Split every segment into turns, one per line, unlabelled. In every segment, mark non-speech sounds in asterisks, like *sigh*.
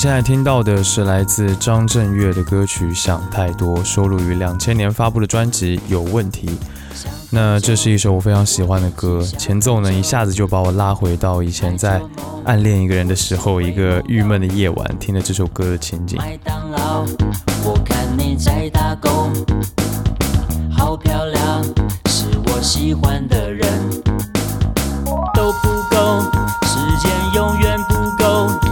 现在听到的是来自张震岳的歌曲《想太多》，收录于两千年发布的专辑《有问题》。那这是一首我非常喜欢的歌，前奏呢一下子就把我拉回到以前在暗恋一个人的时候，一个郁闷的夜晚，听了这首歌的情景。
麦当劳，我看你在打工，好漂亮，是我喜欢的人，都不够，时间永远不够。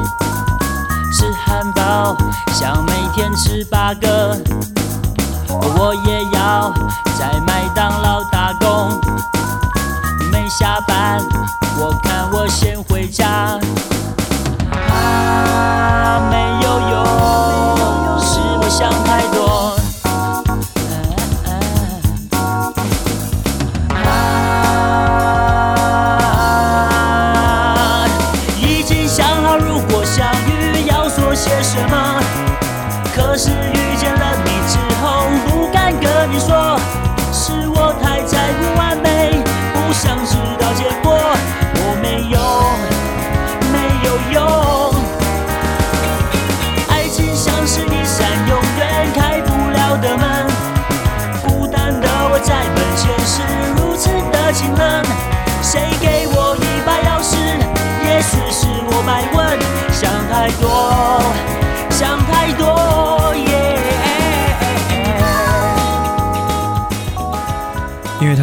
汉堡，想每天吃八个，我也要在麦当劳打工。没下班，我看我先回家。啊，没有用，是我想太多。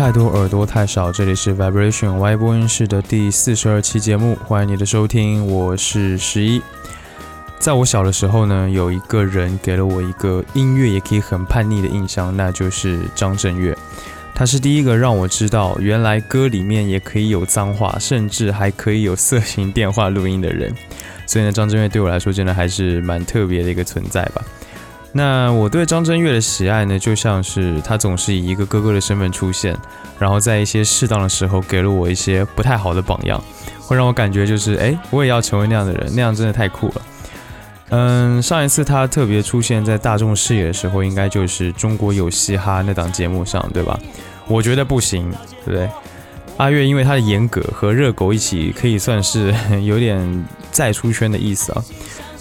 太多，
耳朵太少。这里是 Vibration Y 播音室的第四十二期节目，欢迎你的收听，我是十一。在我小的时候呢，有一个人给了我一个音乐也可以很叛逆的印象，那就是张震岳。他是第一个让我知道，原来歌里面也可以有脏话，甚至还可以有色情电话录音的人。所以呢，张震岳对我来说真的还是蛮特别的一个存在吧。那我对张震岳的喜爱呢，就像是他总是以一个哥哥的身份出现，然后在一些适当的时候给了我一些不太好的榜样，会让我感觉就是，哎，我也要成为那样的人，那样真的太酷了。嗯，上一次他特别出现在大众视野的时候，应该就是《中国有嘻哈》那档节目上，对吧？我觉得不行，对不对？阿月因为他的严格和热狗一起，可以算是 *laughs* 有点再出圈的意思啊。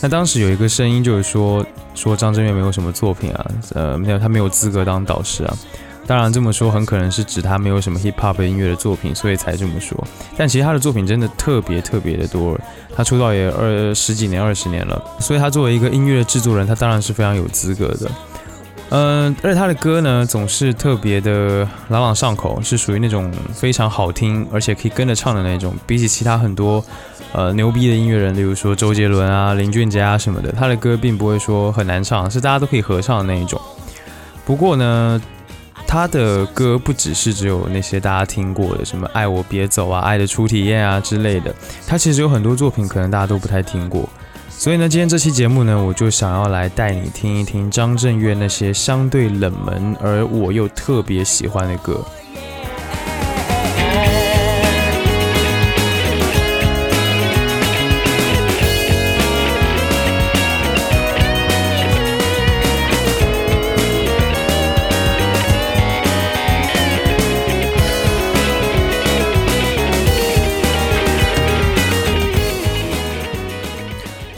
那当时有一个声音就是说，说张震岳没有什么作品啊，呃，没有，他没有资格当导师啊。当然这么说很可能是指他没有什么 hip hop 音乐的作品，所以才这么说。但其实他的作品真的特别特别的多，他出道也二十几年、二十年了，所以他作为一个音乐制作人，他当然是非常有资格的。嗯，而且他的歌呢，总是特别的朗朗上口，是属于那种非常好听，而且可以跟着唱的那种。比起其他很多呃牛逼的音乐人，例如说周杰伦啊、林俊杰啊什么的，他的歌并不会说很难唱，是大家都可以合唱的那一种。不过呢，他的歌不只是只有那些大家听过的，什么“爱我别走”啊、“爱的初体验”啊之类的，他其实有很多作品可能大家都不太听过。所以呢，今天这期节目呢，我就想要来带你听一听张震岳那些相对冷门而我又特别喜欢的歌。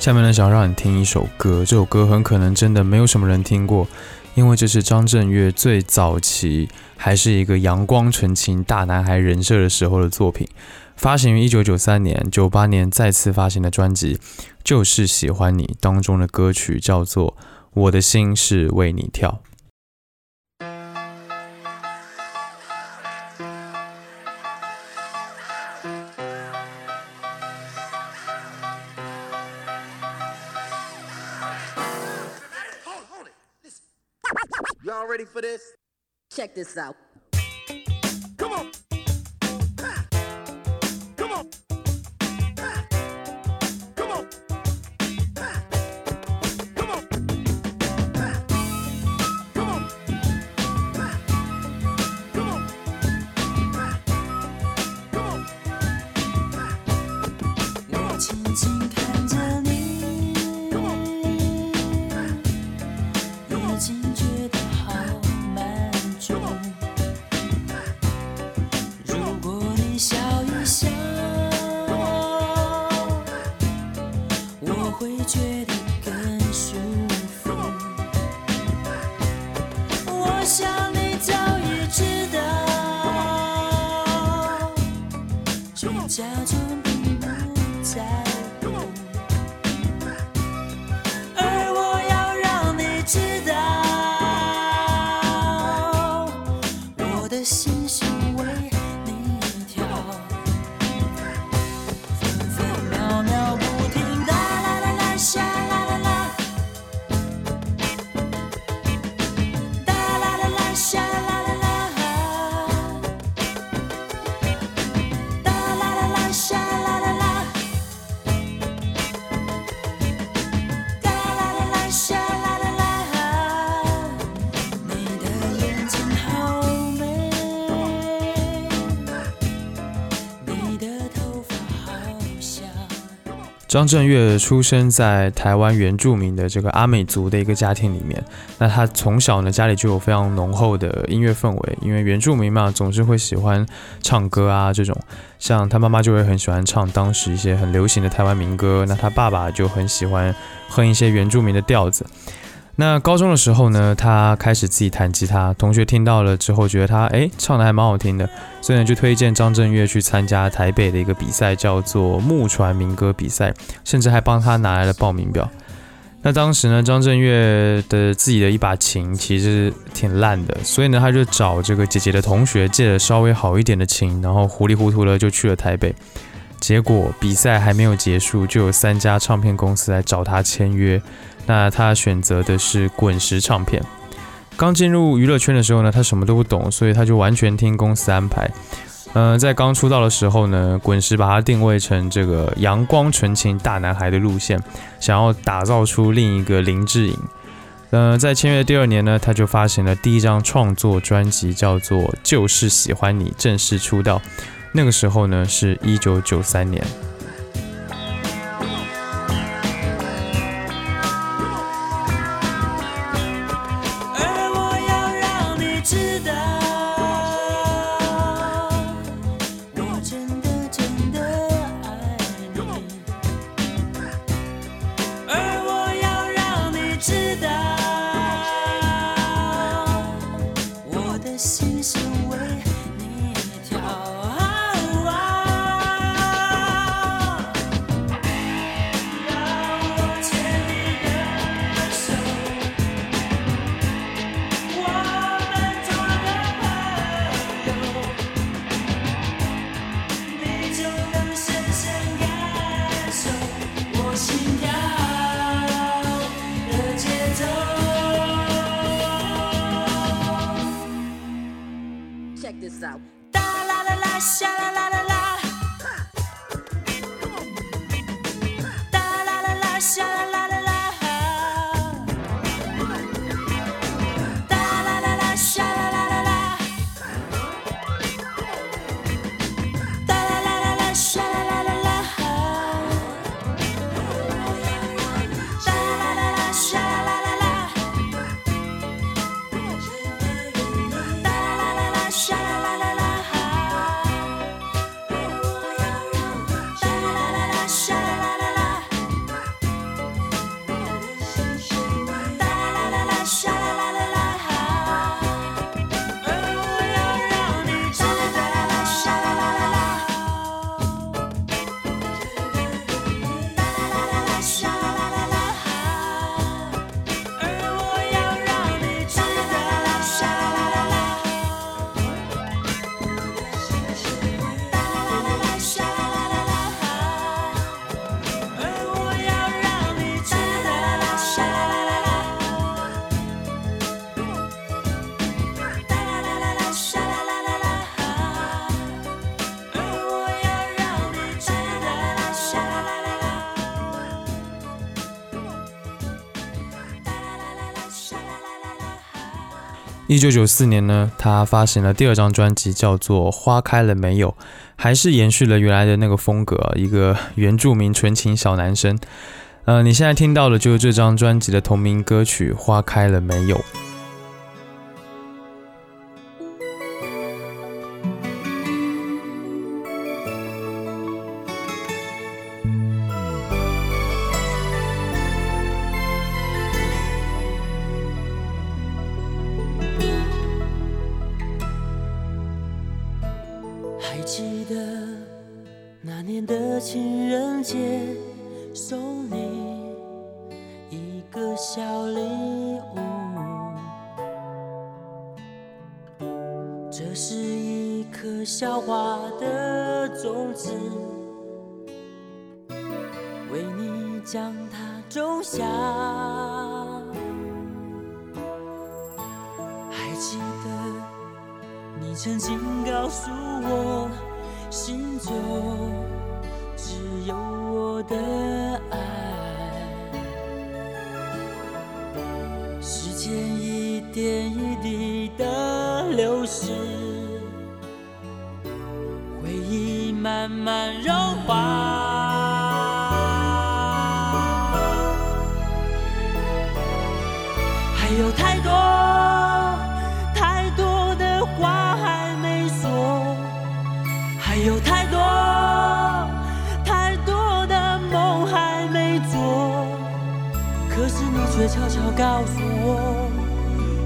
下面呢，想要让你听一首歌，这首歌很可能真的没有什么人听过，因为这是张震岳最早期还是一个阳光纯情大男孩人设的时候的作品，发行于一九九三年、九八年再次发行的专辑，就是喜欢你当中的歌曲叫做《我的心是为你跳》。
Check this out.
张震岳出生在台湾原住民的这个阿美族的一个家庭里面。那他从小呢，家里就有非常浓厚的音乐氛围，因为原住民嘛，总是会喜欢唱歌啊这种。像他妈妈就会很喜欢唱当时一些很流行的台湾民歌，那他爸爸就很喜欢哼一些原住民的调子。那高中的时候呢，他开始自己弹吉他，同学听到了之后觉得他诶唱的还蛮好听的，所以呢就推荐张震岳去参加台北的一个比赛，叫做木船民歌比赛，甚至还帮他拿来了报名表。那当时呢，张震岳的自己的一把琴其实挺烂的，所以呢他就找这个姐姐的同学借了稍微好一点的琴，然后糊里糊涂的就去了台北。结果比赛还没有结束，就有三家唱片公司来找他签约。那他选择的是滚石唱片。刚进入娱乐圈的时候呢，他什么都不懂，所以他就完全听公司安排。呃，在刚出道的时候呢，滚石把他定位成这个阳光纯情大男孩的路线，想要打造出另一个林志颖。呃，在签约第二年呢，他就发行了第一张创作专辑，叫做《就是喜欢你》，正式出道。那个时候呢，是一九九三年。
Out.
一九九四年呢，他发行了第二张专辑，叫做《花开了没有》，还是延续了原来的那个风格，一个原住民纯情小男生。呃，你现在听到的就是这张专辑的同名歌曲《花开了没有》。
记得那年的情人节，送你一个小礼物，
这是一颗小花的种子，为你将它种下。还记得你曾经告诉我，心中只有我的爱。时间一点一滴的流逝，回忆慢慢融化。告诉我，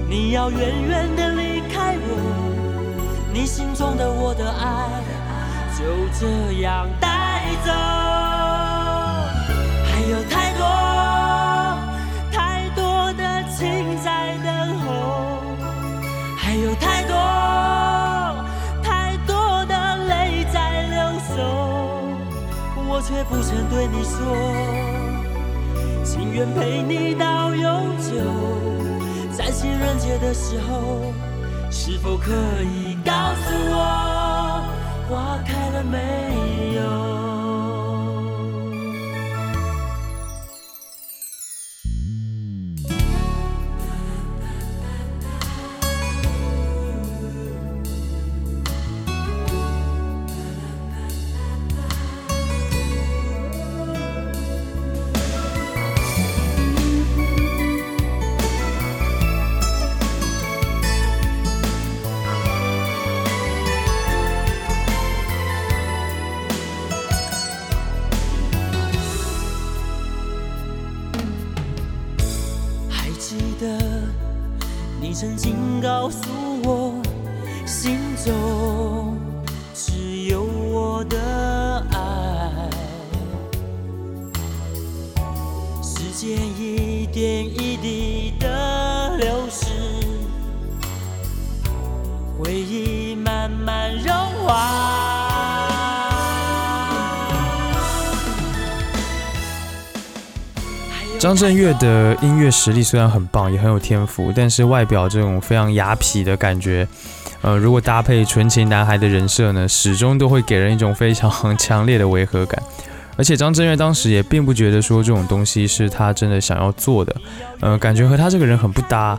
你要远远的离开我，你心中的我的爱就这样带走。还有太多太多的情在等候，还有太多太多的泪在流，我却不曾对你说。愿陪你到永久，在情人节的时候，是否可以告诉我花开了没有？
张震岳的音乐实力虽然很棒，也很有天赋，但是外表这种非常雅痞的感觉，呃，如果搭配纯情男孩的人设呢，始终都会给人一种非常强烈的违和感。而且张震岳当时也并不觉得说这种东西是他真的想要做的，呃，感觉和他这个人很不搭。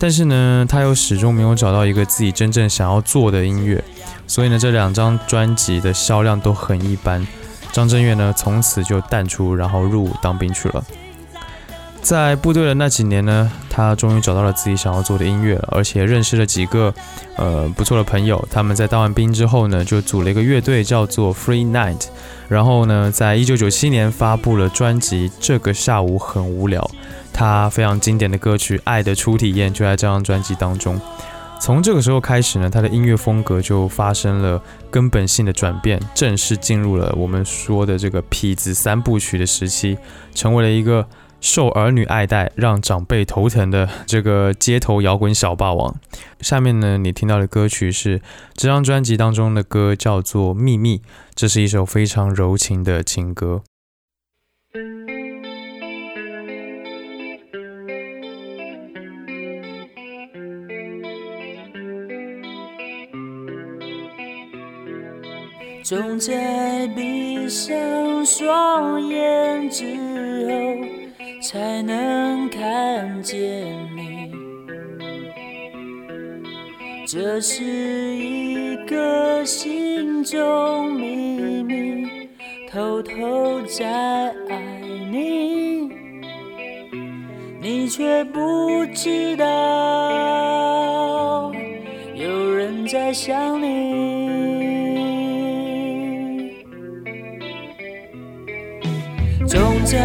但是呢，他又始终没有找到一个自己真正想要做的音乐，所以呢，这两张专辑的销量都很一般。张震岳呢，从此就淡出，然后入伍当兵去了。在部队的那几年呢，他终于找到了自己想要做的音乐，而且认识了几个呃不错的朋友。他们在当完兵之后呢，就组了一个乐队，叫做 Free Night。然后呢，在一九九七年发布了专辑《这个下午很无聊》，他非常经典的歌曲《爱的初体验》就在这张专辑当中。从这个时候开始呢，他的音乐风格就发生了根本性的转变，正式进入了我们说的这个痞子三部曲的时期，成为了一个受儿女爱戴、让长辈头疼的这个街头摇滚小霸王。下面呢，你听到的歌曲是这张专辑当中的歌，叫做《秘密》，这是一首非常柔情的情歌。
总在闭上双眼之后，才能看见你。这是一个心中秘密，偷偷在爱你，你却不知道，有人在想你。总在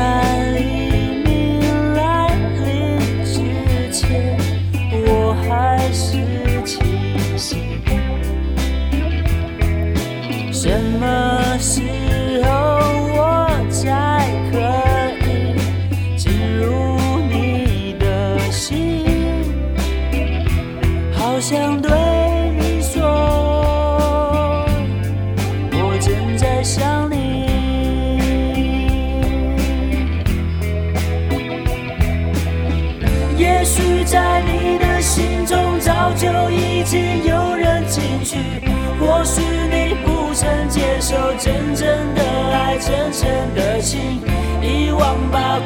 深深的心，遗忘吧。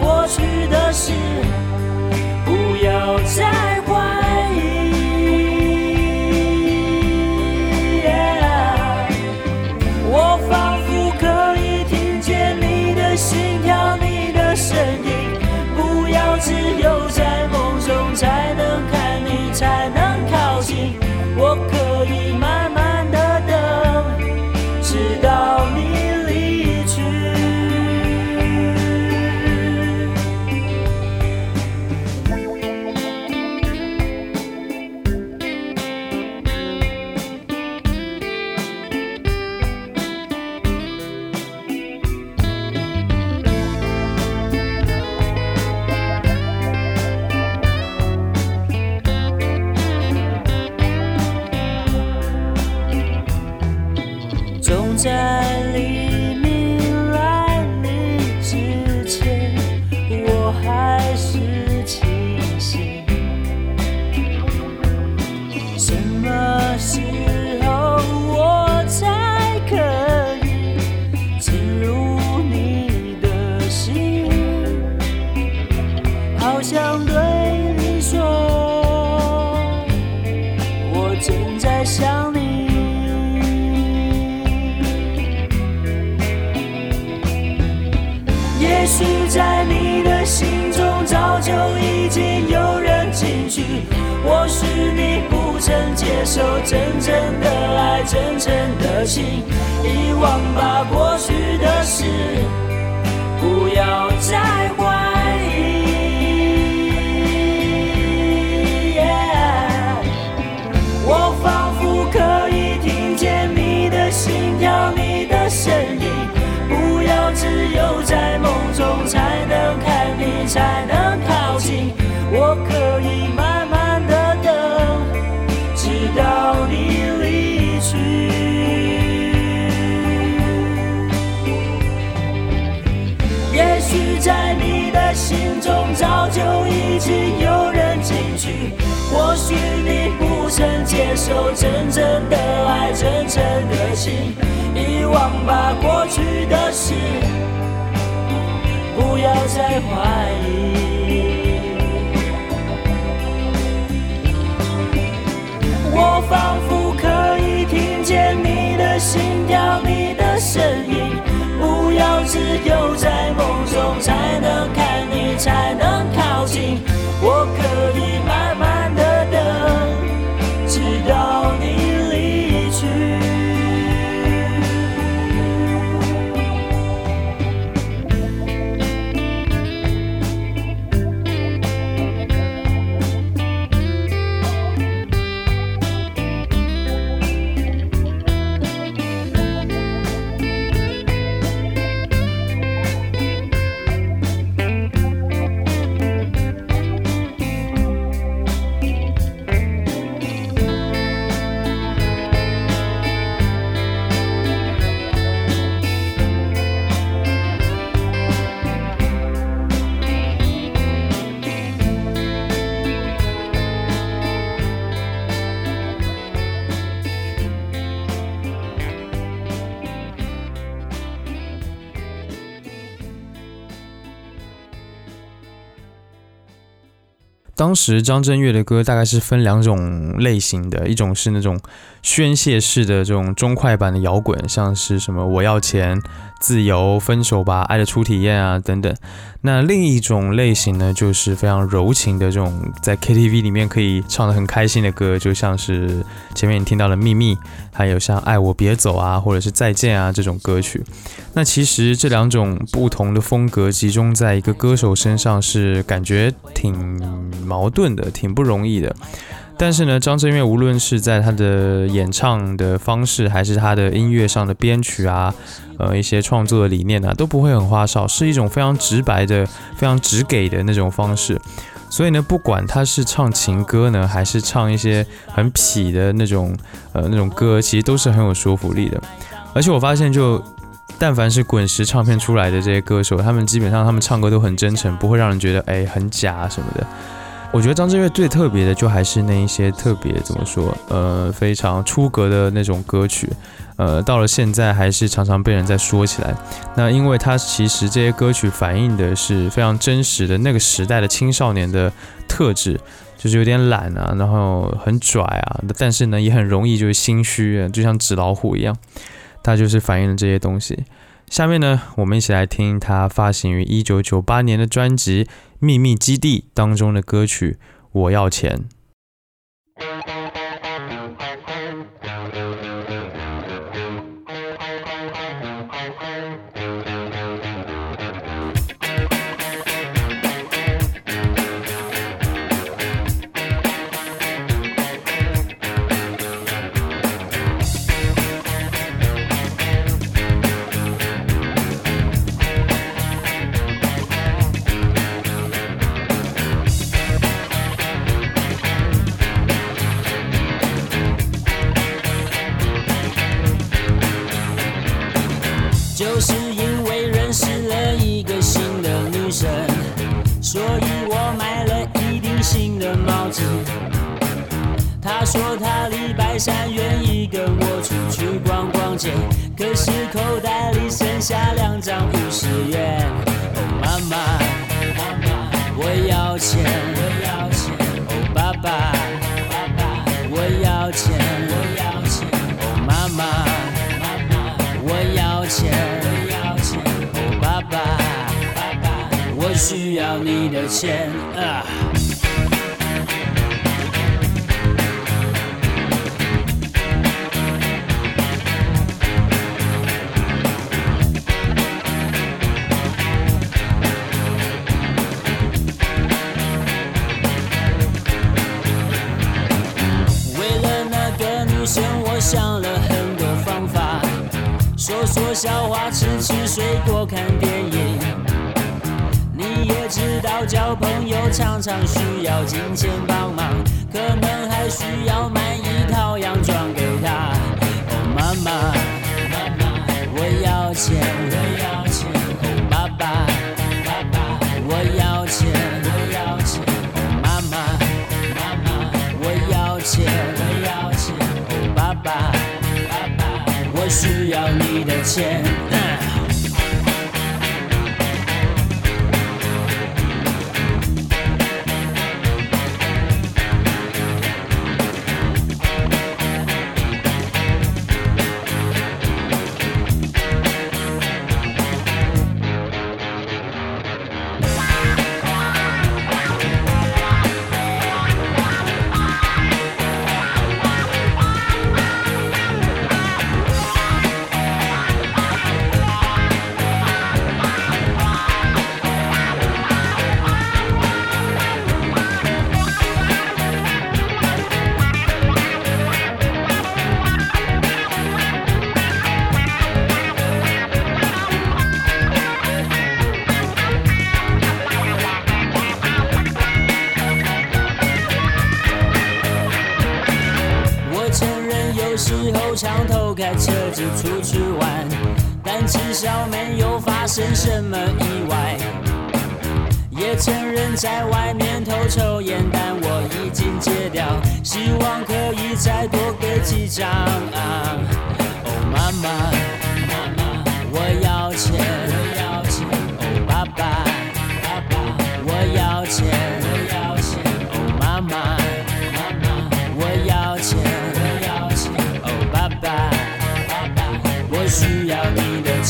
当时张震岳的歌大概是分两种类型的，一种是那种宣泄式的这种中快版的摇滚，像是什么我要钱、自由、分手吧、爱的初体验啊等等。那另一种类型呢，就是非常柔情的这种在 KTV 里面可以唱得很开心的歌，就像是前面你听到的《秘密》，还有像《爱我别走》啊，或者是《再见》啊这种歌曲。那其实这两种不同的风格集中在一个歌手身上，是感觉挺矛盾的，挺不容易的。但是呢，张震岳无论是在他的演唱的方式，还是他的音乐上的编曲啊，呃，一些创作的理念啊，都不会很花哨，是一种非常直白的、非常直给的那种方式。所以呢，不管他是唱情歌呢，还是唱一些很痞的那种呃那种歌，其实都是很有说服力的。而且我发现就。但凡是滚石唱片出来的这些歌手，他们基本上他们唱歌都很真诚，不会让人觉得哎很假什么的。我觉得张震岳最特别的就还是那一些特别怎么说，呃，非常出格的那种歌曲，呃，到了现在还是常常被人在说起来。那因为他其实这些歌曲反映的是非常真实的那个时代的青少年的特质，就是有点懒啊，然后很拽啊，但是呢也很容易就是心虚，就像纸老虎一样。它就是反映了这些东西。下面呢，我们一起来听他发行于一九九八年的专辑《秘密基地》当中的歌曲《我要钱》。
你的钱啊。为了那个女生，我想了很多方法，说说笑话，吃吃水果，看电影。交朋友常常需要金钱帮忙，可能还需要买一套洋装给她。哦，妈妈，妈妈，我要钱，我要钱。哦，爸爸，爸爸，我要钱，我要钱。哦，妈妈，妈妈，我要钱，我要钱。哦，爸爸，爸爸，我需要你的钱。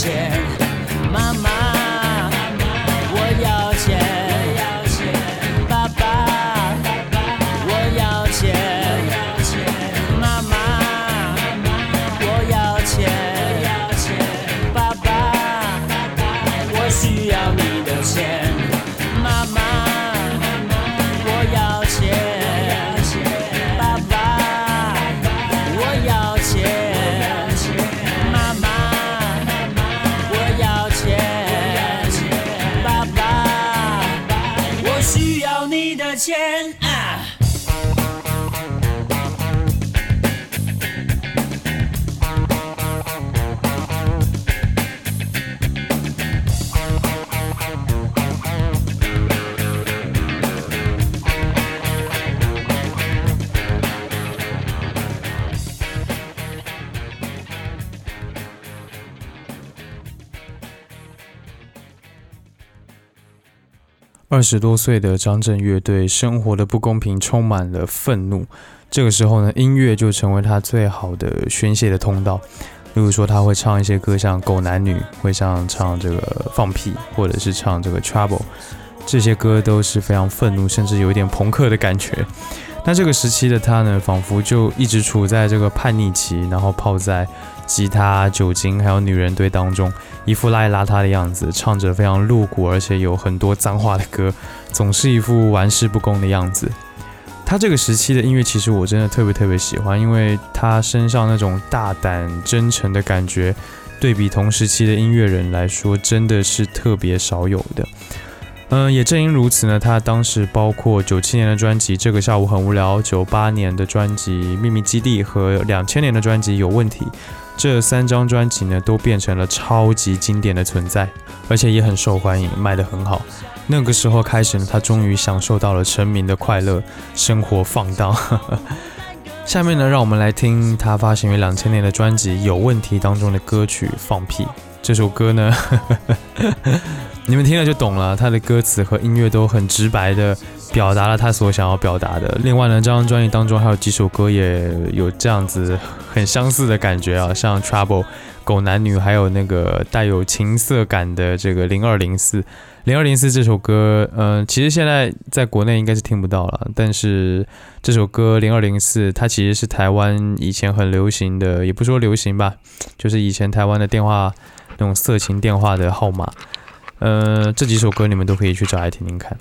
你
二十多岁的张震岳对生活的不公平充满了愤怒。这个时候呢，音乐就成为他最好的宣泄的通道。例如说，他会唱一些歌，像《狗男女》，会像唱这个《放屁》，或者是唱这个《Trouble》，这些歌都是非常愤怒，甚至有一点朋克的感觉。那这个时期的他呢，仿佛就一直处在这个叛逆期，然后泡在吉他、酒精还有女人堆当中，一副邋里邋遢的样子，唱着非常露骨而且有很多脏话的歌，总是一副玩世不恭的样子。他这个时期的音乐，其实我真的特别特别喜欢，因为他身上那种大胆真诚的感觉，对比同时期的音乐人来说，真的是特别少有的。嗯，也正因如此呢，他当时包括九七年的专辑《这个下午很无聊》，九八年的专辑《秘密基地》和两千年的专辑《有问题》，这三张专辑呢，都变成了超级经典的存在，而且也很受欢迎，卖得很好。那个时候开始呢，他终于享受到了成名的快乐，生活放荡。*laughs*
下面呢，让我们来听他发行于两千年的专辑《有问题》当中的歌曲《放屁》。这首歌呢，*laughs* 你们听了就懂了，他的歌词和音乐都很直白的表达了他所想要表达的。另外呢，这张专辑当中还有几首歌也有这样子很相似的感觉啊，像《Trouble》、《狗男女》，还有那个带有情色感的这个《零二零四》。零二零四这首歌，嗯、其实现在在国内应该是听不到了，但是这首歌零二零四，它其实是台湾以前很流行的，也不说流行吧，就是以前台湾的电话那种色情电话的号码。呃，这几首歌你们都可以去找来听听看。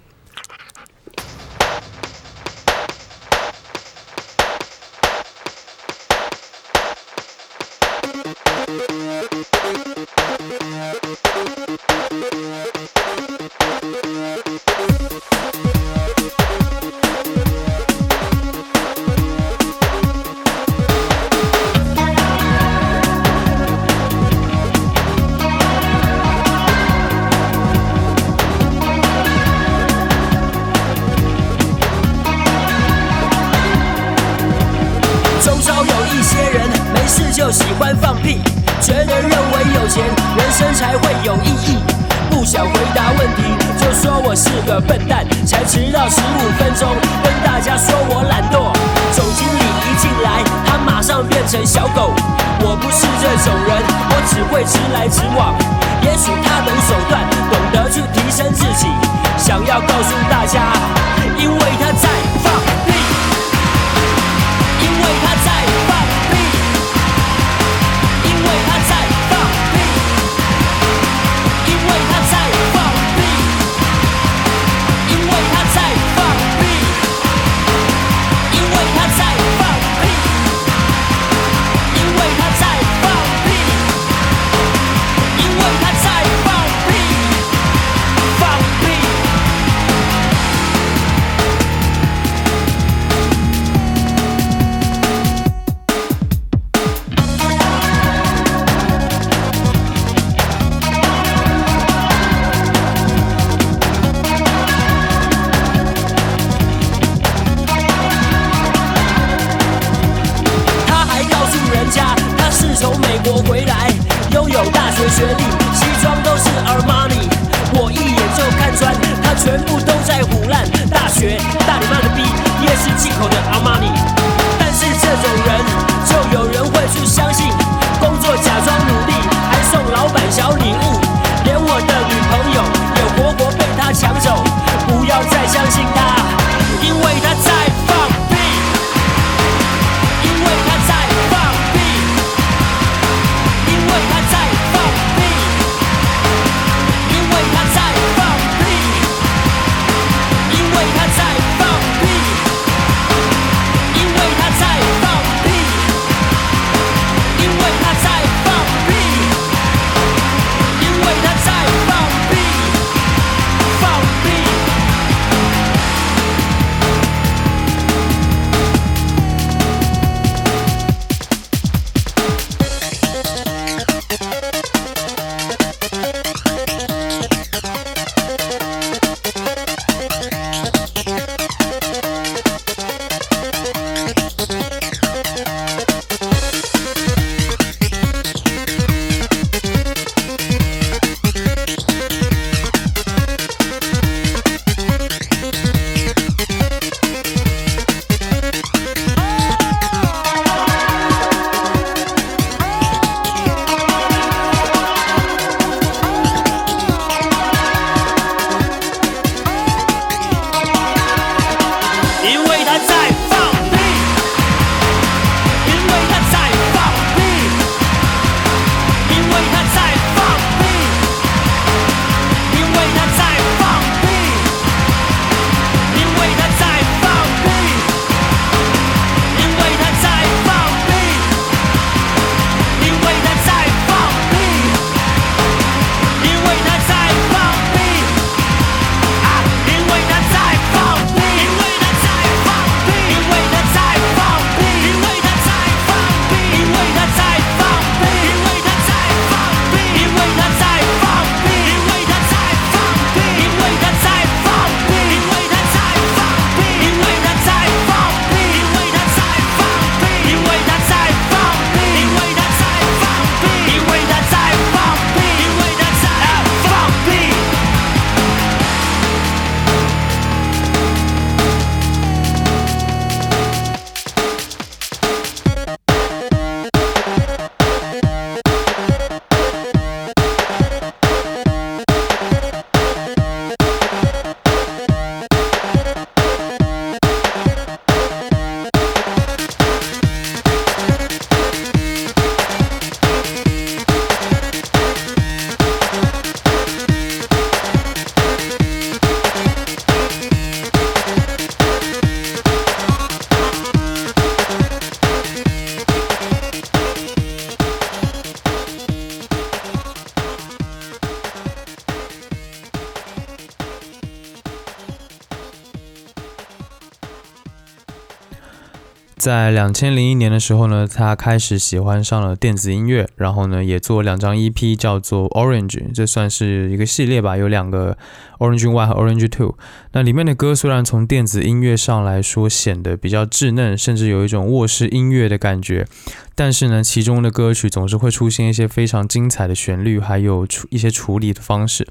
在
两千零一年的时候呢，他开始喜欢上了电子音乐，然后呢，也做两张 EP，叫做 Orange，这算是一个系列吧，有两个 Orange One 和 Orange Two。那里面的歌虽然从电子音乐上来说显得比较稚嫩，甚至有一种卧室音乐的感觉，但是呢，其中的歌曲总是会出现一些非常精彩的旋律，还有处一些处理的方式。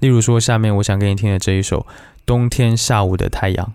例如说，下面我想给你听的这一首《冬天下午的太阳》。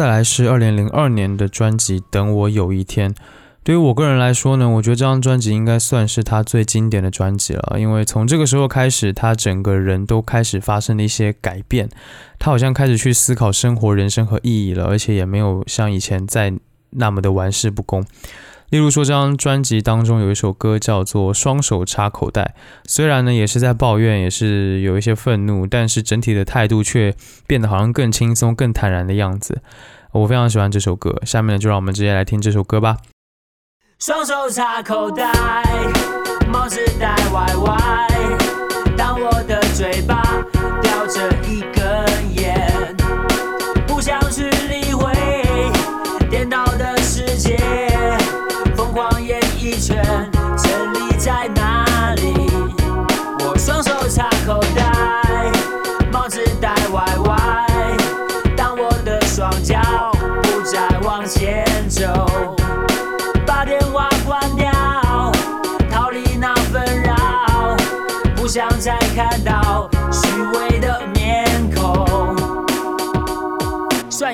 再来是二零零二年的专辑《等我有一天》。对于我个人来说呢，我觉得这张专辑应该算是他最经典的专辑了，因为从这个时候开始，他整个人都开始发生了一些改变，他好像开始去思考生活、人生和意义了，而且也没有像以前再那么的玩世不恭。例如说，这张专辑当中有一首歌叫做《双手插口袋》，虽然呢也是在抱怨，也是有一些愤怒，但是整体的态度却变得好像更轻松、更坦然的样子。我非常喜欢这首歌，下面呢就让我们直接来听这首歌吧。
双手插口袋，帽子戴歪歪，当我的嘴巴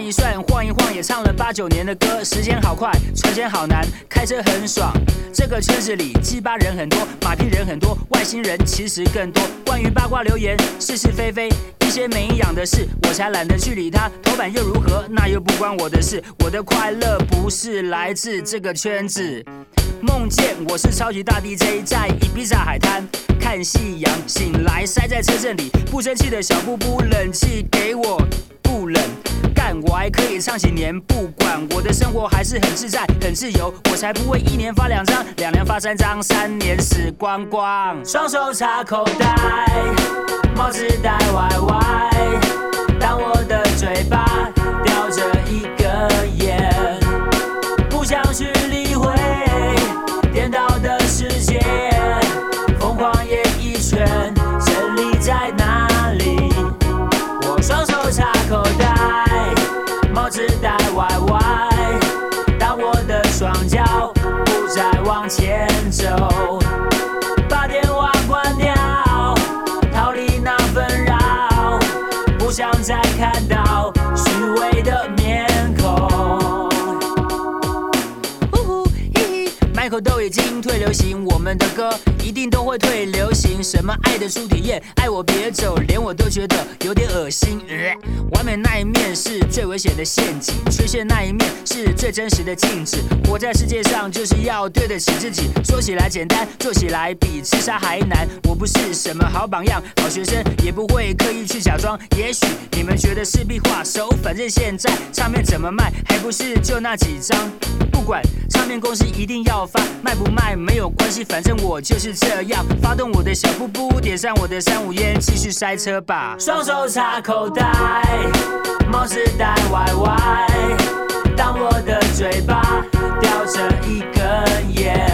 一算，晃一晃，也唱了八九年的歌，时间好快，存钱好难，开车很爽。这个圈子里鸡巴人很多，马屁人很多，外星人其实更多。关于八卦留言，是是非非，一些没营养的事，我才懒得去理他。头版又如何？那又不关我的事。我的快乐不是来自这个圈子。梦见我是超级大 DJ，在伊比萨海滩看夕阳，醒来塞在车阵里，不生气的小布布，冷气给我不冷。我还可以唱几年，不管我的生活还是很自在、很自由，我才不会一年发两张，两年发三张，三年死光光。双手插口袋，帽子戴歪歪，当我的嘴巴行，我们的歌一定都会退流行。什么爱的初体验，爱我别走，连我都觉得有点恶心。完美那一面是最危险的陷阱，缺陷那一面是最真实的镜子。活在世界上就是要对得起自己，说起来简单，做起来比自杀还难。我不是什么好榜样，好学生也不会刻意去假装。也许你们觉得是壁画手，反正现在唱片怎么卖，还不是就那几张。不管唱片公司一定要发，卖不卖没有关系，反正我就是这样。发动我的小布不，点上我的三五烟，继续塞车吧。双手插口袋，帽子戴歪歪，当我的嘴巴叼着一根烟，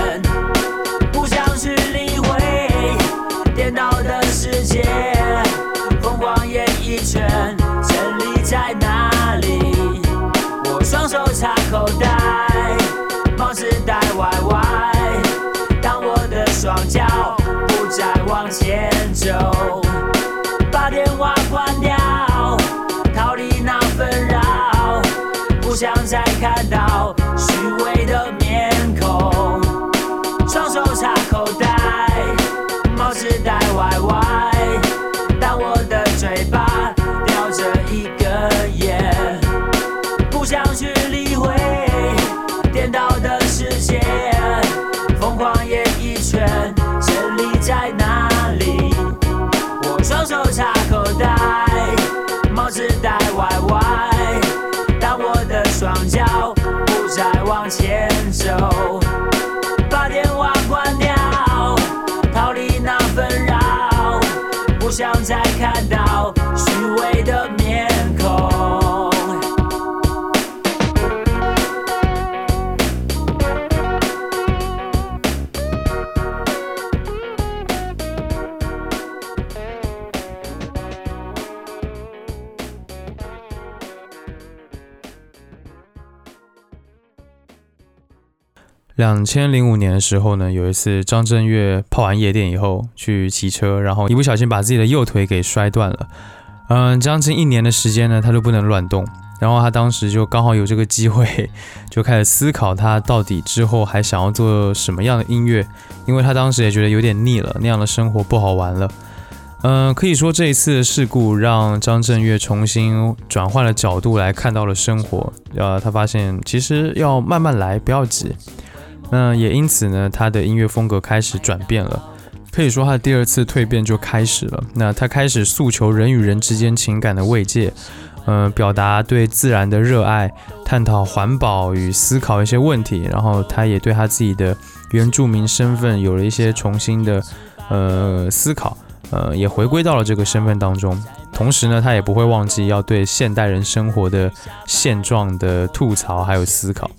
前走
千零五年的时候呢，有一次张震岳泡完夜店以后去骑车，然后一不小心把自己的右腿给摔断了。嗯，将近一年的时间呢，他都不能乱动。然后他当时就刚好有这个机会，*laughs* 就开始思考他到底之后还想要做什么样的音乐，因为他当时也觉得有点腻了，那样的生活不好玩了。嗯、可以说这一次的事故让张震岳重新转换了角度来看到了生活。呃，他发现其实要慢慢来，不要急。那也因此呢，他的音乐风格开始转变了。可以说他的第二次蜕变就开始了。那他开始诉求人与人之间情感的慰藉，呃，表达对自然的热爱，探讨环保与思考一些问题。然后他也对他自己的原住民身份有了一些重新的呃思考。呃，也回归到了这个身份当中。同时呢，他也不会忘记要对现代人生活的现状的吐槽还有思考。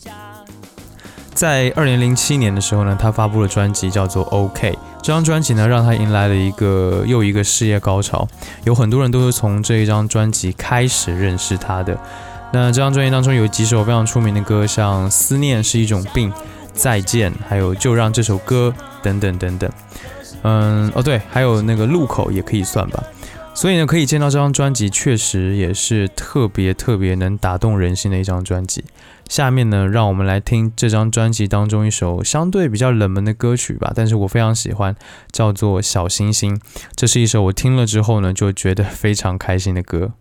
在二零零七年的时候呢，他发布了专辑叫做《OK》。这张专辑呢，让他迎来了一个又一个事业高潮。有很多人都是从这一张专辑开始认识他的。那这张专辑当中有几首非常出名的歌，像《思念是一种病》、《再见》，还有《就让这首歌》等等等等。嗯，哦对，还有那个路口也可以算吧。所以呢，可以见到这张专辑确实也是特别特别能打动人心的一张专辑。下面呢，让我们来听这张专辑当中一首相对比较冷门的歌曲吧，但是我非常喜欢，叫做《小星星》。这是一首我听了之后呢，就觉得非常开心的歌。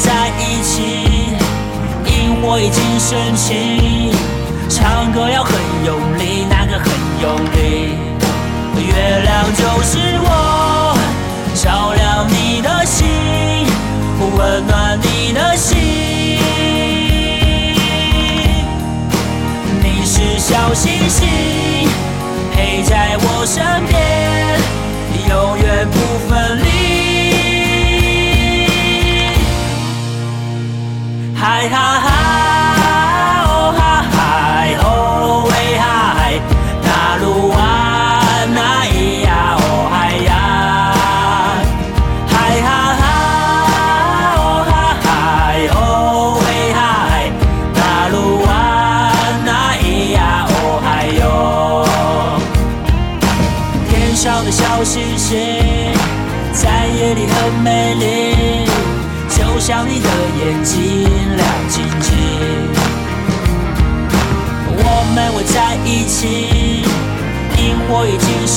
在一起，因我已经生气，唱歌要很用力，那个很用力。月亮就是我，照亮你的心，温暖你的心。你是小星星，陪在我身边，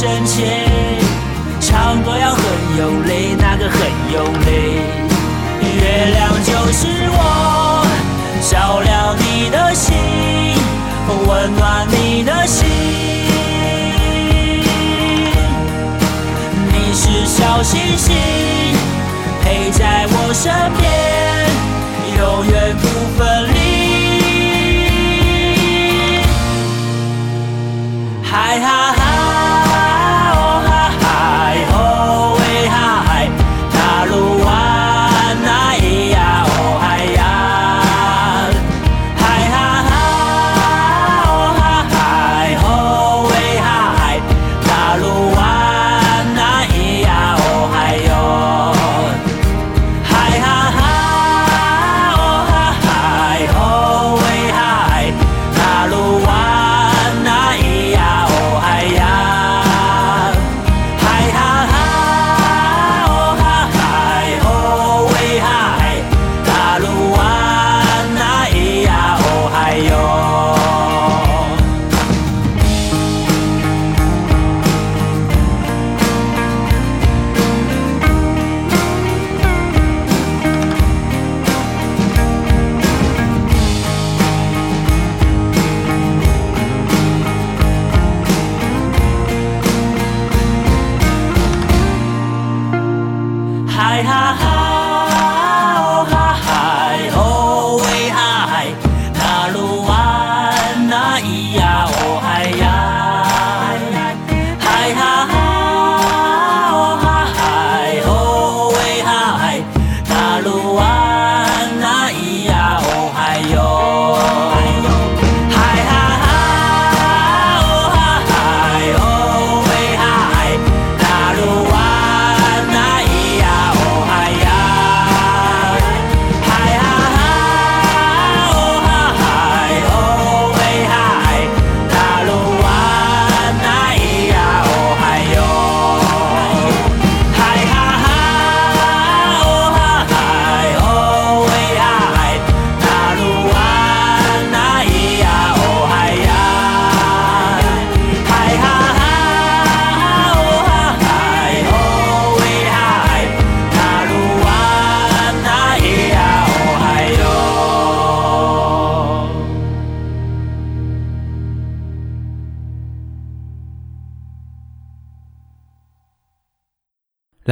已经生气，唱歌要很用力，那个很用力。月亮就是我，照亮你的心，温暖你的心。你是小星星，陪在我身边，永远不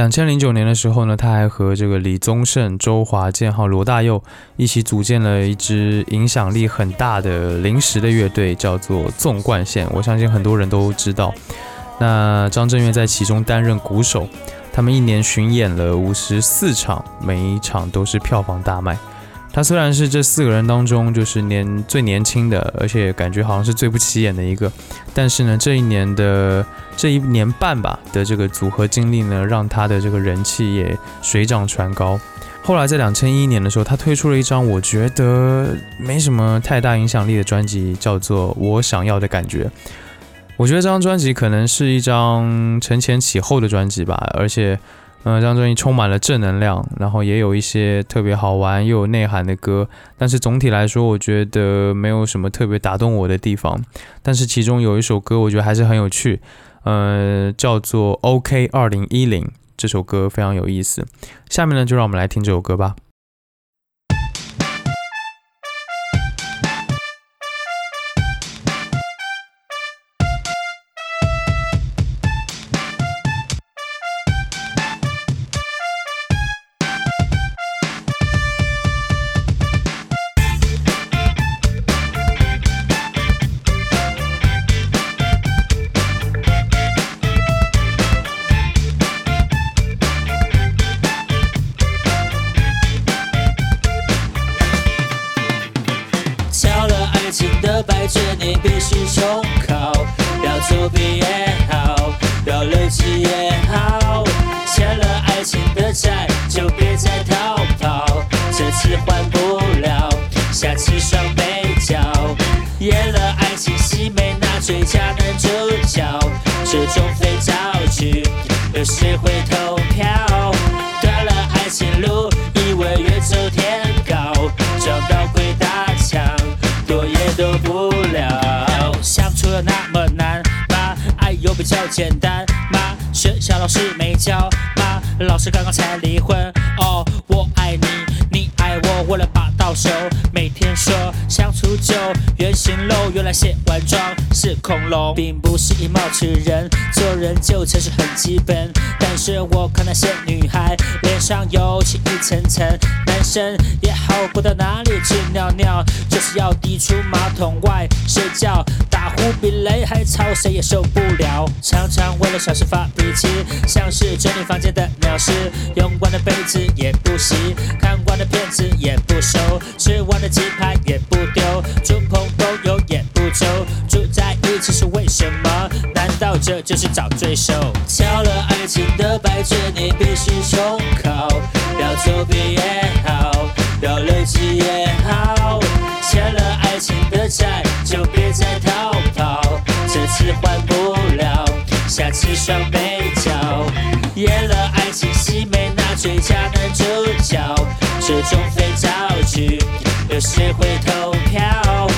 两千零九年的时候呢，他还和这个李宗盛、周华健还有罗大佑一起组建了一支影响力很大的临时的乐队，叫做纵贯线。我相信很多人都知道。那张震岳在其中担任鼓手，他们一年巡演了五十四场，每一场都是票房大卖。他虽然是这四个人当中就是年最年轻的，而且感觉好像是最不起眼的一个，但是呢，这一年的这一年半吧的这个组合经历呢，让他的这个人气也水涨船高。后来在两千一年的时候，他推出了一张我觉得没什么太大影响力的专辑，叫做《我想要的感觉》。我觉得这张专辑可能是一张承前启后的专辑吧，而且。嗯，这张专辑充满了正能量，然后也有一些特别好玩又有内涵的歌，但是总体来说，我觉得没有什么特别打动我的地方。但是其中有一首歌，我觉得还是很有趣，呃，叫做《OK 二零一零》，这首歌非常有意思。下面呢，就让我们来听这首歌吧。
并不是以貌取人，做人就诚实很基本。但是我看那些女孩脸上有起一层层，男生也好不到哪里去尿尿，就是要滴出马桶外睡觉，打呼比雷还吵，谁也受不了。常常为了小事发脾气，像是整理房间的鸟事，用惯的杯子也不洗，看惯的片子也不收，吃完的鸡排也不丢，猪朋这就是找罪受？敲了爱情的白卷，你必须重考，要作弊也好，要累积也好，欠了爱情的债，就别再逃跑，这次还不了，下次双倍缴。演了爱情戏，没拿最佳男主角，这种肥皂剧，有谁会投票？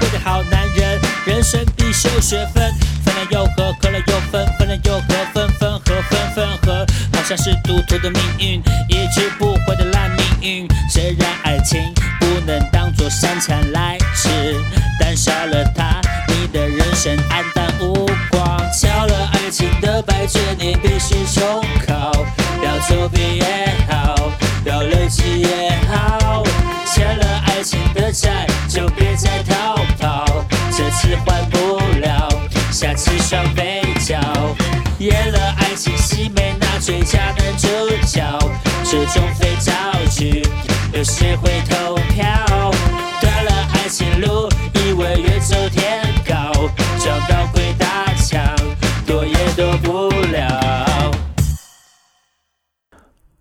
是所谓的好男人。人生必修学分，分了又合，合了又分，分了又合，分分合，分分合，好像是赌徒的命运，一去不回的烂命运。虽然爱情不能当做三餐来吃，但少了它，你的人生黯淡下次双倍缴。演了爱情戏，没拿最佳男主角，这种废造句，有谁会投票？断了爱情路，以为越走天高，撞到鬼打墙，躲也躲不了。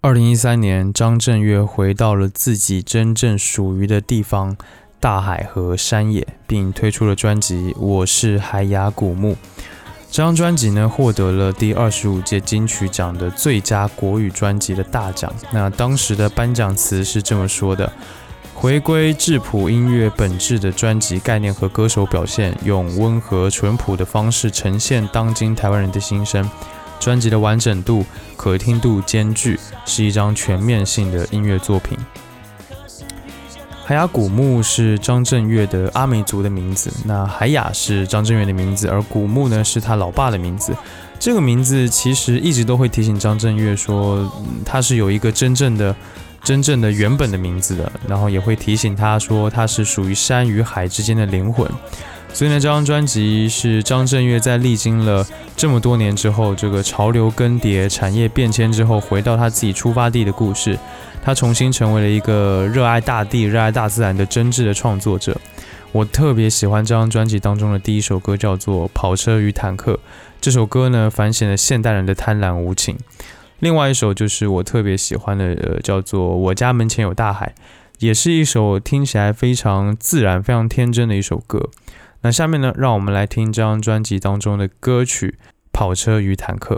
二零一三年，张震岳回到了自己真正属于的地方，大海和山野，并推出了专辑《我是海雅古木》。这张专辑呢，获得了第二十五届金曲奖的最佳国语专辑的大奖。那当时的颁奖词是这么说的：“回归质朴音乐本质的专辑概念和歌手表现，用温和淳朴的方式呈现当今台湾人的心声。专辑的完整度、可听度兼具，是一张全面性的音乐作品。”海雅古墓是张震岳的阿美族的名字，那海雅是张震岳的名字，而古墓呢是他老爸的名字。这个名字其实一直都会提醒张震岳说，他是有一个真正的、真正的原本的名字的，然后也会提醒他说他是属于山与海之间的灵魂。所以呢，这张专辑是张震岳在历经了这么多年之后，这个潮流更迭、产业变迁之后，回到他自己出发地的故事。他重新成为了一个热爱大地、热爱大自然的真挚的创作者。我特别喜欢这张专辑当中的第一首歌，叫做《跑车与坦克》。这首歌呢，反显了现代人的贪婪无情。另外一首就是我特别喜欢的，呃，叫做《我家门前有大海》，也是一首听起来非常自然、非常天真的一首歌。那下面呢，让我们来听这张专辑当中的歌曲《跑车与坦克》。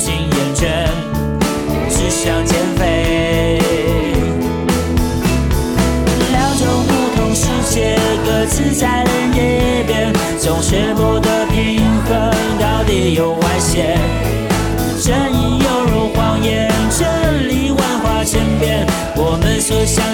经厌倦，只想减肥。两种不同世界各自在另一边，总是不得平衡，到底有外泄。正义犹如谎言，真理万花千变，我们所相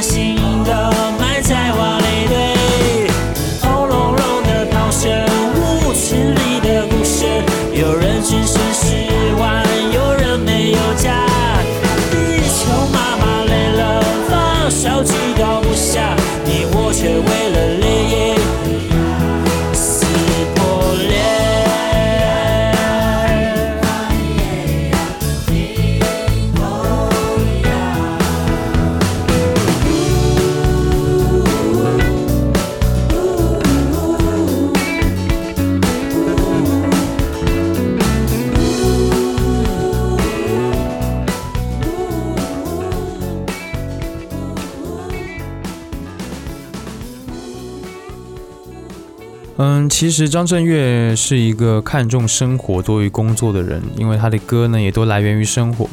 嗯，其实张震岳是一个看重生活多于工作的人，因为他的歌呢也都来源于生活。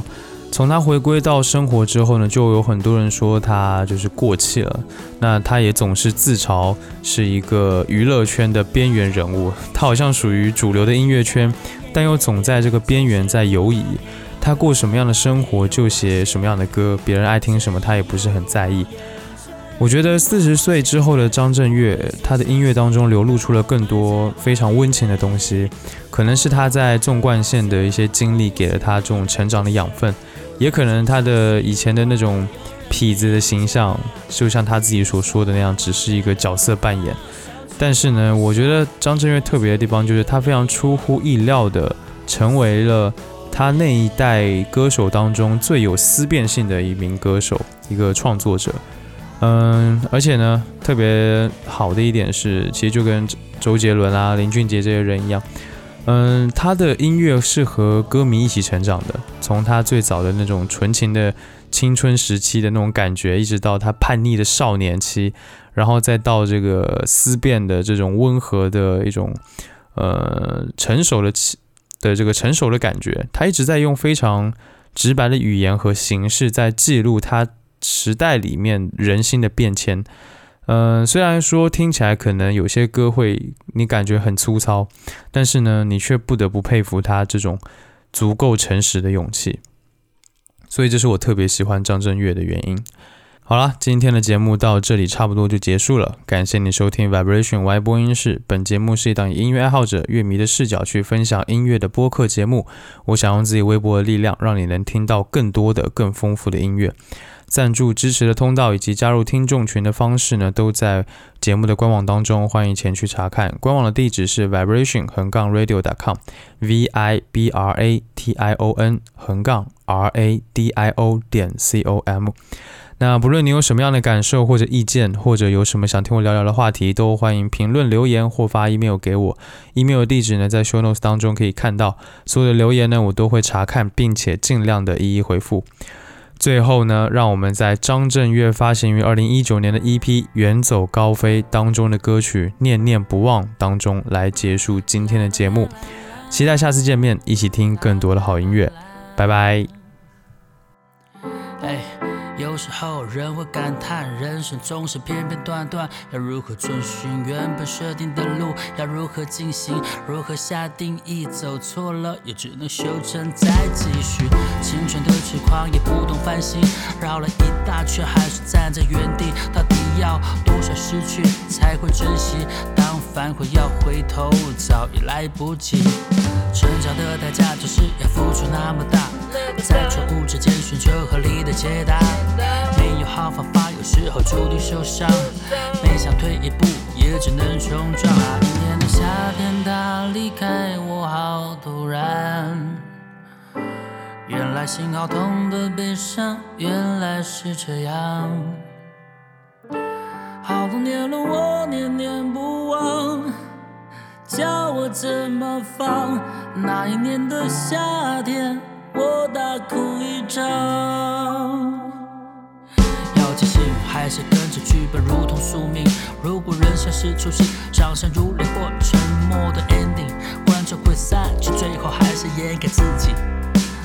从他回归到生活之后呢，就有很多人说他就是过气了。那他也总是自嘲是一个娱乐圈的边缘人物，他好像属于主流的音乐圈，但又总在这个边缘在游移。他过什么样的生活就写什么样的歌，别人爱听什么他也不是很在意。我觉得四十岁之后的张震岳，他的音乐当中流露出了更多非常温情的东西，可能是他在纵贯线的一些经历给了他这种成长的养分，也可能他的以前的那种痞子的形象，就像他自己所说的那样，只是一个角色扮演。但是呢，我觉得张震岳特别的地方就是他非常出乎意料的成为了他那一代歌手当中最有思辨性的一名歌手，一个创作者。嗯，而且呢，特别好的一点是，其实就跟周杰伦啊、林俊杰这些人一样，嗯，他的音乐是和歌迷一起成长的，从他最早的那种纯情的青春时期的那种感觉，一直到他叛逆的少年期，然后再到这个思辨的这种温和的一种呃成熟的气的这个成熟的感觉，他一直在用非常直白的语言和形式在记录他时代里面人心的变迁。嗯，虽然说听起来可能有些歌会你感觉很粗糙，但是呢，你却不得不佩服他这种足够诚实的勇气。所以这是我特别喜欢张震岳的原因。好了，今天的节目到这里差不多就结束了，感谢你收听 Vibration Y 播音室。本节目是一档以音乐爱好者、乐迷的视角去分享音乐的播客节目。我想用自己微薄的力量，让你能听到更多的、更丰富的音乐。赞助支持的通道以及加入听众群的方式呢，都在节目的官网当中，欢迎前去查看。官网的地址是 vibration 横杠 radio.com，v i b r a t i o n 横杠 r a d i o 点 c o m。那不论你有什么样的感受或者意见，或者有什么想听我聊聊的话题，都欢迎评论留言或发 email 给我。email 的地址呢，在 show notes 当中可以看到。所有的留言呢，我都会查看，并且尽量的一一回复。最后呢，让我们在张震岳发行于二零一九年的 EP《远走高飞》当中的歌曲《念念不忘》当中来结束今天的节目。期待下次见面，一起听更多的好音乐。拜拜。
哎，有时候人会感叹，人生总是片片段段，要如何遵循原本设定的路？要如何进行？如何下定义？走错了也只能修正再继续。青春的痴狂也不懂反省，绕了一大圈还是站在原地。到底要多少失去才会珍惜？当反悔要回头，早已来不及。成长的代价就是要付出那么大，在错误之间寻求合理的解答。没有好方法，有时候注定受伤。没想退一步，也只能重撞。那一年的夏天，他离开我好突然。原来心好痛的悲伤，原来是这样。好多年了，我念念不忘。叫我怎么放？那一年的夏天，我大哭一场。要记幸福，还是跟着剧本如同宿命？如果人生是出戏，掌声如雷或沉默的 ending，观众会散去，最后还是掩盖自己。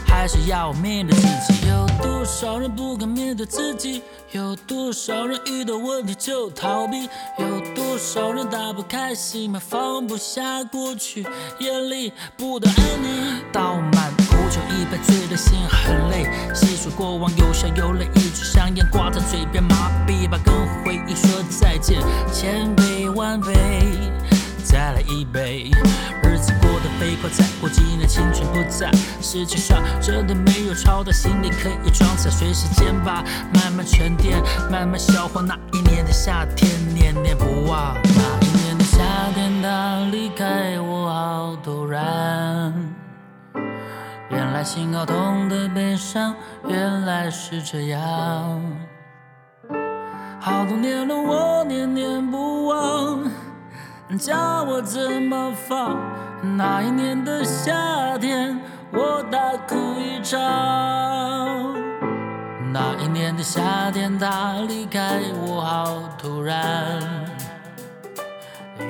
还是要面对自己。有多少人不敢面对自己？有多少人遇到问题就逃避？有多少人打不开心门，放不下过去，眼里不得安宁。倒满酒一杯，醉的心很累。细数过往，有笑有泪，一支香烟挂在嘴边，麻痹吧，跟回忆说再见，千杯万杯。再来一杯。日子过得飞快，再过几年青春不在。世界上真的没有超大，心里可以装载，随时间吧，慢慢沉淀，慢慢消化。那一年的夏天，念念不忘。那一年的夏天，他离开我好突然。原来心好痛的悲伤，原来是这样。好多年了，我念念不忘。叫我怎么放？那一年的夏天，我大哭一场。那一年的夏天，他离开我好突然。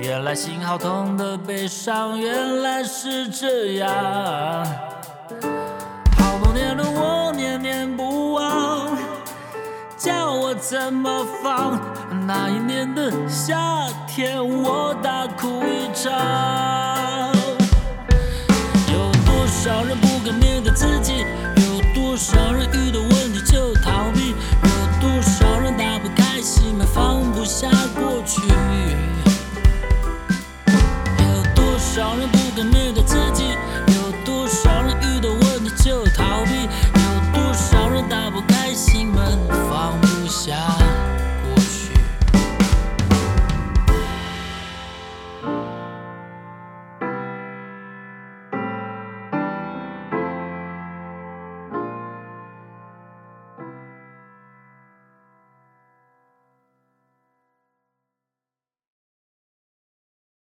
原来心好痛的悲伤，原来是这样。当年的我念念不忘，叫我怎么放？那一年的夏天，我大哭一场。有多少人不敢面对自己？有多少人遇到？